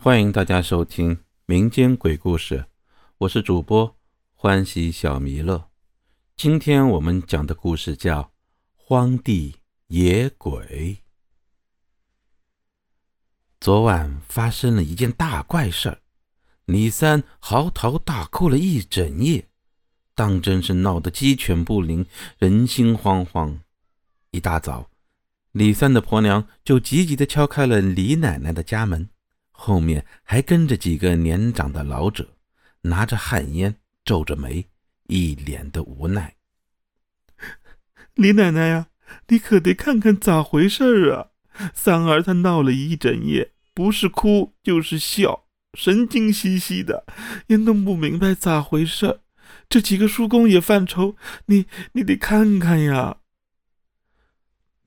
欢迎大家收听民间鬼故事，我是主播欢喜小弥勒。今天我们讲的故事叫《荒地野鬼》。昨晚发生了一件大怪事儿，李三嚎啕大哭了一整夜，当真是闹得鸡犬不宁，人心惶惶。一大早，李三的婆娘就急急地敲开了李奶奶的家门。后面还跟着几个年长的老者，拿着旱烟，皱着眉，一脸的无奈。李奶奶呀，你可得看看咋回事啊！三儿他闹了一整夜，不是哭就是笑，神经兮兮的，也弄不明白咋回事。这几个叔公也犯愁，你你得看看呀。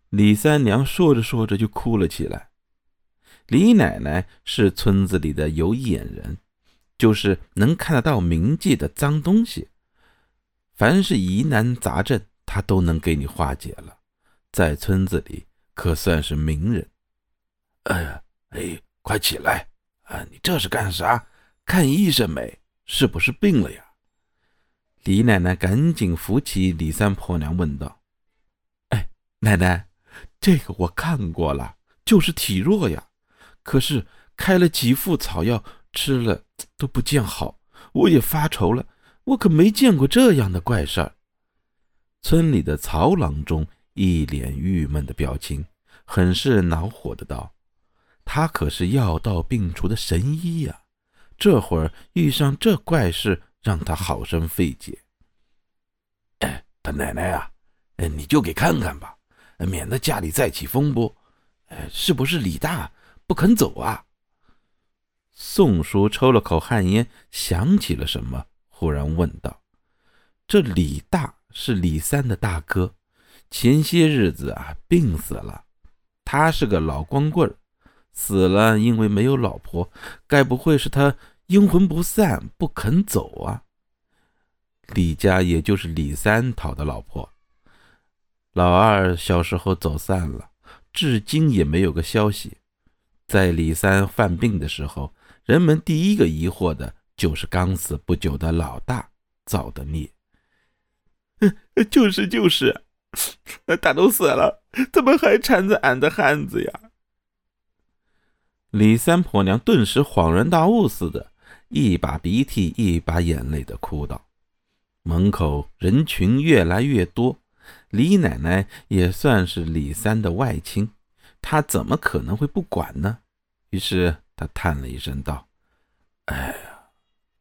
李三娘说着说着就哭了起来。李奶奶是村子里的有眼人，就是能看得到冥界的脏东西。凡是疑难杂症，她都能给你化解了，在村子里可算是名人。哎呀，哎，快起来啊！你这是干啥？看医生没？是不是病了呀？李奶奶赶紧扶起李三婆娘，问道：“哎，奶奶，这个我看过了，就是体弱呀。”可是开了几副草药，吃了都不见好，我也发愁了。我可没见过这样的怪事儿。村里的曹郎中一脸郁闷的表情，很是恼火的道：“他可是药到病除的神医呀，这会儿遇上这怪事，让他好生费解。”哎，他奶奶啊，哎，你就给看看吧，免得家里再起风波。哎，是不是李大？不肯走啊！宋叔抽了口旱烟，想起了什么，忽然问道：“这李大是李三的大哥，前些日子啊病死了。他是个老光棍死了因为没有老婆，该不会是他阴魂不散不肯走啊？”李家也就是李三讨的老婆，老二小时候走散了，至今也没有个消息。在李三犯病的时候，人们第一个疑惑的就是刚死不久的老大造的孽。就 是就是，他都死了，怎么还缠着俺的汉子呀？李三婆娘顿时恍然大悟似的，一把鼻涕一把眼泪的哭道：“门口人群越来越多，李奶奶也算是李三的外亲。”他怎么可能会不管呢？于是他叹了一声道：“哎呀，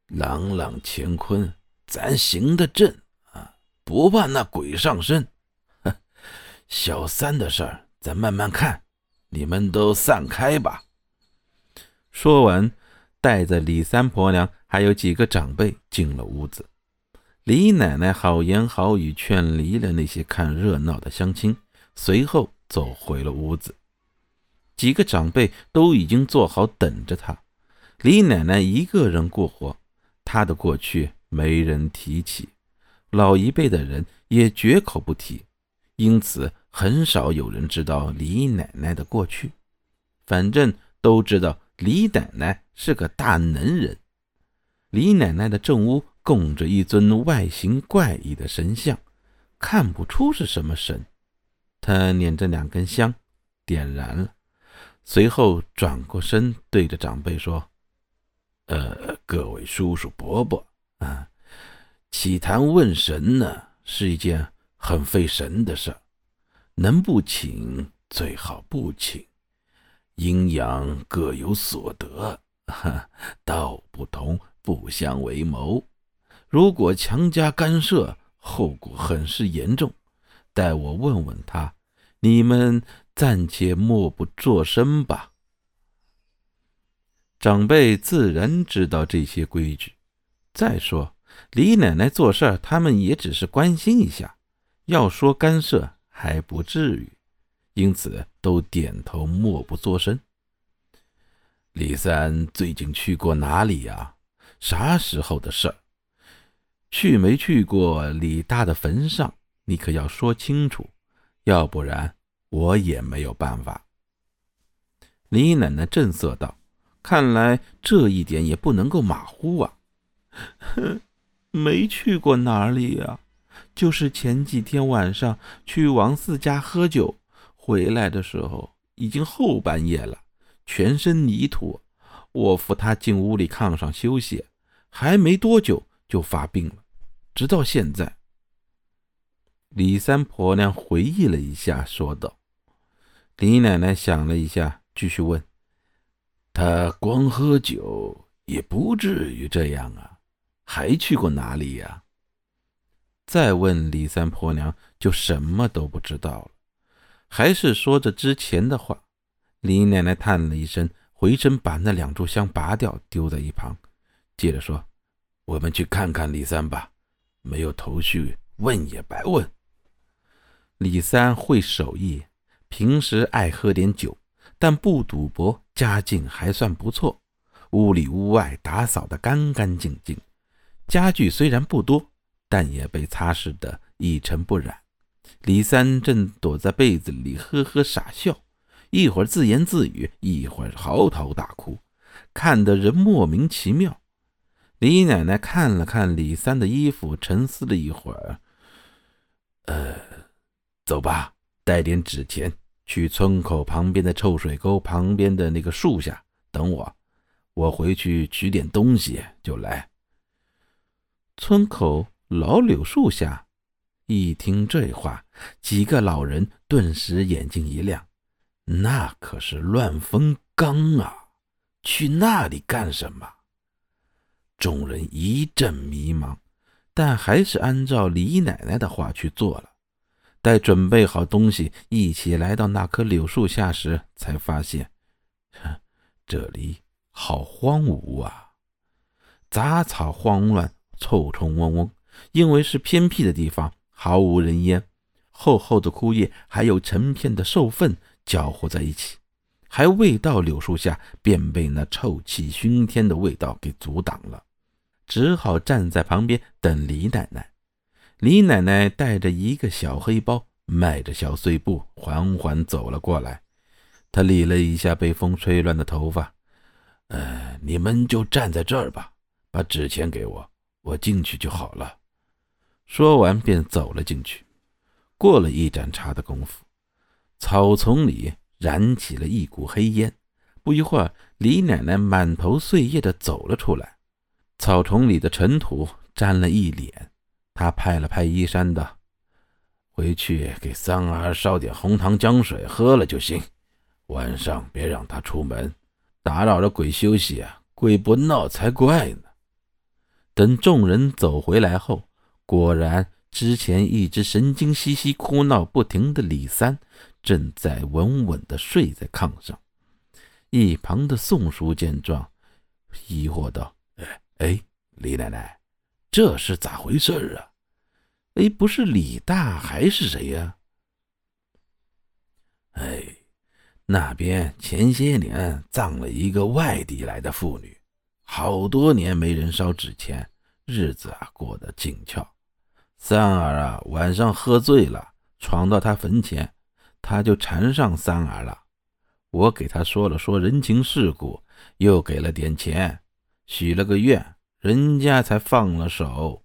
朗朗乾坤，咱行得正啊，不怕那鬼上身。小三的事儿，咱慢慢看。你们都散开吧。”说完，带着李三婆娘还有几个长辈进了屋子。李奶奶好言好语劝离了那些看热闹的乡亲，随后走回了屋子。几个长辈都已经做好等着他，李奶奶一个人过活，她的过去没人提起，老一辈的人也绝口不提，因此很少有人知道李奶奶的过去。反正都知道李奶奶是个大能人。李奶奶的正屋供着一尊外形怪异的神像，看不出是什么神。她捻着两根香，点燃了。随后转过身，对着长辈说：“呃，各位叔叔伯伯啊，起坛问神呢，是一件很费神的事儿，能不请最好不请。阴阳各有所得，哈，道不同不相为谋。如果强加干涉，后果很是严重。待我问问他，你们。”暂且默不作声吧。长辈自然知道这些规矩。再说，李奶奶做事儿，他们也只是关心一下，要说干涉还不至于，因此都点头默不作声。李三最近去过哪里呀？啥时候的事儿？去没去过李大的坟上？你可要说清楚，要不然。我也没有办法。”李奶奶正色道，看来这一点也不能够马虎啊。哼，没去过哪里呀？就是前几天晚上去王四家喝酒，回来的时候已经后半夜了，全身泥土。我扶他进屋里炕上休息，还没多久就发病了，直到现在。李三婆娘回忆了一下，说道：“李奶奶想了一下，继续问：他光喝酒也不至于这样啊？还去过哪里呀？”再问李三婆娘，就什么都不知道了，还是说着之前的话。李奶奶叹了一声。回身把那两炷香拔掉，丢在一旁，接着说：“我们去看看李三吧，没有头绪，问也白问。”李三会手艺，平时爱喝点酒，但不赌博，家境还算不错，屋里屋外打扫得干干净净，家具虽然不多，但也被擦拭得一尘不染。李三正躲在被子里呵呵傻笑。一会儿自言自语，一会儿嚎啕大哭，看得人莫名其妙。李奶奶看了看李三的衣服，沉思了一会儿，呃，走吧，带点纸钱，去村口旁边的臭水沟旁边的那个树下等我，我回去取点东西就来。村口老柳树下，一听这话，几个老人顿时眼睛一亮。那可是乱坟岗啊！去那里干什么？众人一阵迷茫，但还是按照李奶奶的话去做了。待准备好东西，一起来到那棵柳树下时，才发现，这里好荒芜啊！杂草慌乱，臭虫嗡嗡。因为是偏僻的地方，毫无人烟，厚厚的枯叶，还有成片的兽粪。搅和在一起，还未到柳树下，便被那臭气熏天的味道给阻挡了，只好站在旁边等李奶奶。李奶奶带着一个小黑包，迈着小碎步，缓缓走了过来。她理了一下被风吹乱的头发，“呃，你们就站在这儿吧，把纸钱给我，我进去就好了。”说完便走了进去。过了一盏茶的功夫。草丛里燃起了一股黑烟，不一会儿，李奶奶满头碎叶的走了出来。草丛里的尘土沾了一脸，他拍了拍衣衫道：“回去给三儿烧点红糖姜水喝了就行，晚上别让他出门，打扰了鬼休息啊，鬼不闹才怪呢。”等众人走回来后，果然之前一直神经兮兮、哭闹不停的李三。正在稳稳地睡在炕上，一旁的宋叔见状，疑惑道：“哎哎，李奶奶，这是咋回事啊？哎，不是李大还是谁呀？”“哎，那边前些年葬了一个外地来的妇女，好多年没人烧纸钱，日子啊过得紧俏。三儿啊晚上喝醉了，闯到他坟前。”他就缠上三儿了，我给他说了说人情世故，又给了点钱，许了个愿，人家才放了手。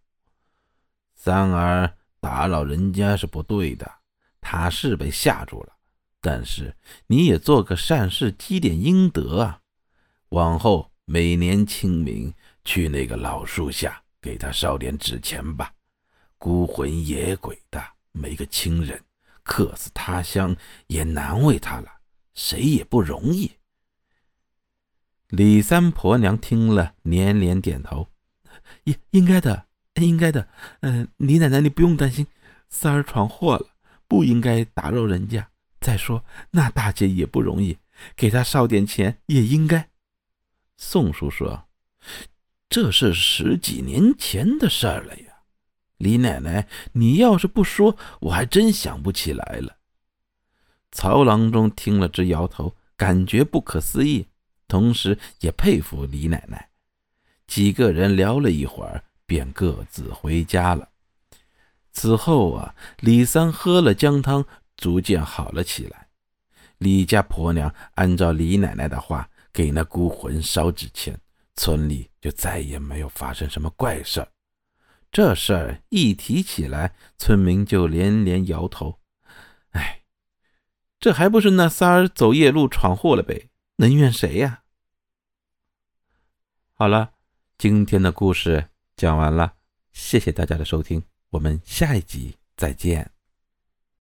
三儿打扰人家是不对的，他是被吓住了。但是你也做个善事，积点阴德啊！往后每年清明去那个老树下给他烧点纸钱吧。孤魂野鬼的，没个亲人。客死他乡也难为他了，谁也不容易。李三婆娘听了，连连点头：“应应该的，应该的。嗯，李奶奶，你不用担心，三儿闯祸了，不应该打扰人家。再说那大姐也不容易，给她烧点钱也应该。”宋叔说：“这是十几年前的事儿了呀。”李奶奶，你要是不说，我还真想不起来了。曹郎中听了直摇头，感觉不可思议，同时也佩服李奶奶。几个人聊了一会儿，便各自回家了。此后啊，李三喝了姜汤，逐渐好了起来。李家婆娘按照李奶奶的话，给那孤魂烧纸钱，村里就再也没有发生什么怪事儿。这事儿一提起来，村民就连连摇头。哎，这还不是那仨儿走夜路闯祸了呗？能怨谁呀？好了，今天的故事讲完了，谢谢大家的收听，我们下一集再见。